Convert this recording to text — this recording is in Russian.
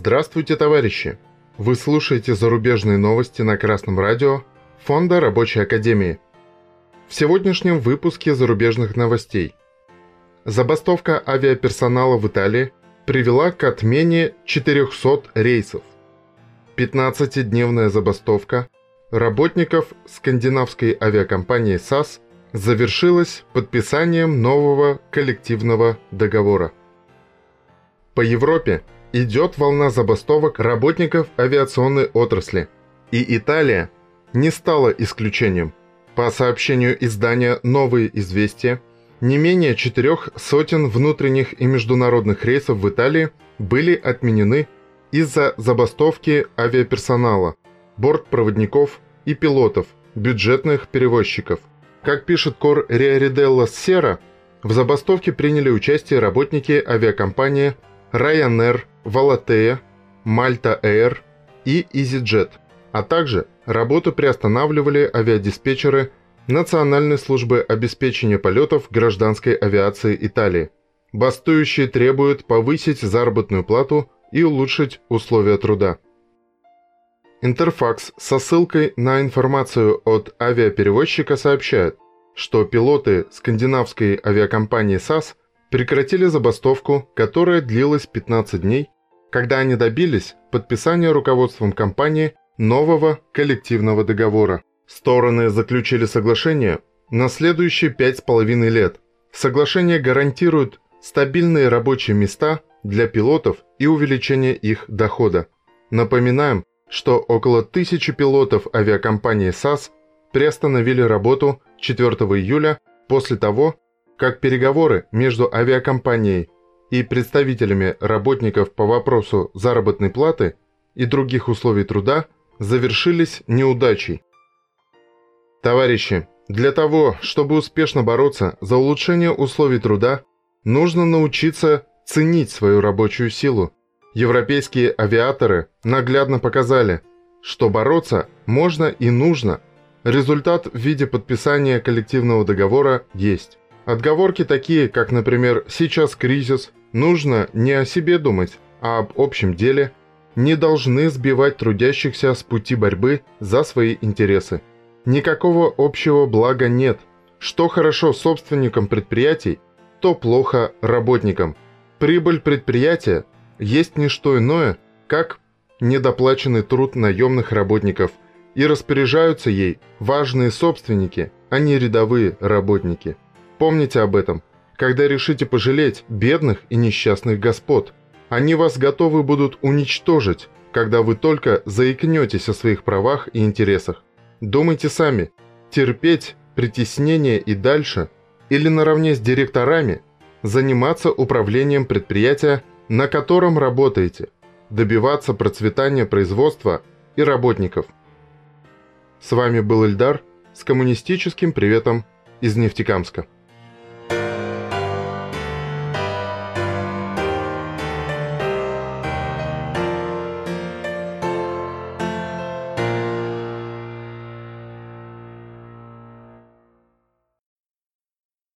Здравствуйте, товарищи! Вы слушаете зарубежные новости на Красном радио Фонда Рабочей Академии. В сегодняшнем выпуске зарубежных новостей. Забастовка авиаперсонала в Италии привела к отмене 400 рейсов. 15-дневная забастовка работников скандинавской авиакомпании SAS завершилась подписанием нового коллективного договора. По Европе идет волна забастовок работников авиационной отрасли, и Италия не стала исключением. По сообщению издания «Новые известия», не менее четырех сотен внутренних и международных рейсов в Италии были отменены из-за забастовки авиаперсонала, бортпроводников и пилотов, бюджетных перевозчиков. Как пишет Кор Риариделла Сера, в забастовке приняли участие работники авиакомпании Ryanair, Volatea, Malta Air и EasyJet, а также работу приостанавливали авиадиспетчеры Национальной службы обеспечения полетов гражданской авиации Италии. Бастующие требуют повысить заработную плату и улучшить условия труда. Интерфакс со ссылкой на информацию от авиаперевозчика сообщает, что пилоты скандинавской авиакомпании SAS прекратили забастовку, которая длилась 15 дней, когда они добились подписания руководством компании нового коллективного договора. Стороны заключили соглашение на следующие пять с половиной лет. Соглашение гарантирует стабильные рабочие места для пилотов и увеличение их дохода. Напоминаем, что около тысячи пилотов авиакомпании SAS приостановили работу 4 июля после того, как переговоры между авиакомпанией и представителями работников по вопросу заработной платы и других условий труда завершились неудачей. Товарищи, для того, чтобы успешно бороться за улучшение условий труда, нужно научиться ценить свою рабочую силу. Европейские авиаторы наглядно показали, что бороться можно и нужно. Результат в виде подписания коллективного договора есть. Отговорки такие, как, например, «сейчас кризис», «нужно не о себе думать, а об общем деле», не должны сбивать трудящихся с пути борьбы за свои интересы. Никакого общего блага нет. Что хорошо собственникам предприятий, то плохо работникам. Прибыль предприятия есть не что иное, как недоплаченный труд наемных работников, и распоряжаются ей важные собственники, а не рядовые работники. Помните об этом, когда решите пожалеть бедных и несчастных господ. Они вас готовы будут уничтожить, когда вы только заикнетесь о своих правах и интересах. Думайте сами, терпеть притеснение и дальше, или наравне с директорами, заниматься управлением предприятия, на котором работаете, добиваться процветания производства и работников. С вами был Эльдар с коммунистическим приветом из Нефтекамска.